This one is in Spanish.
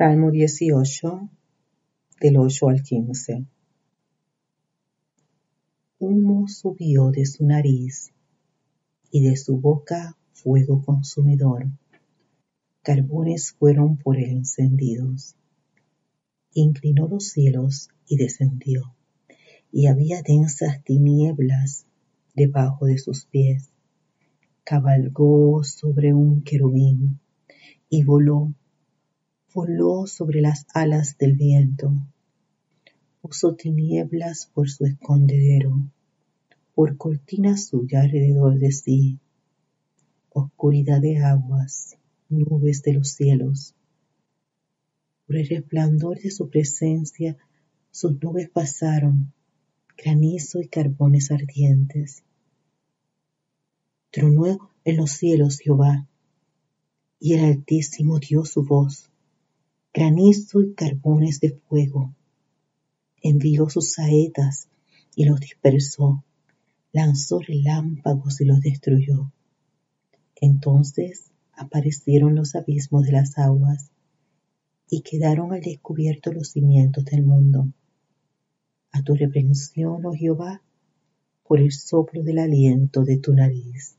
Salmo 18, del 8 al 15. Humo subió de su nariz y de su boca fuego consumidor. Carbones fueron por él encendidos. Inclinó los cielos y descendió, y había densas tinieblas debajo de sus pies. Cabalgó sobre un querubín y voló voló sobre las alas del viento, puso tinieblas por su escondedero, por cortina suya alrededor de sí, oscuridad de aguas, nubes de los cielos. Por el resplandor de su presencia sus nubes pasaron, granizo y carbones ardientes. Tronó en los cielos Jehová, y el Altísimo dio su voz granizo y carbones de fuego. Envió sus saetas y los dispersó, lanzó relámpagos y los destruyó. Entonces aparecieron los abismos de las aguas y quedaron al descubierto los cimientos del mundo. A tu reprensión, oh Jehová, por el soplo del aliento de tu nariz.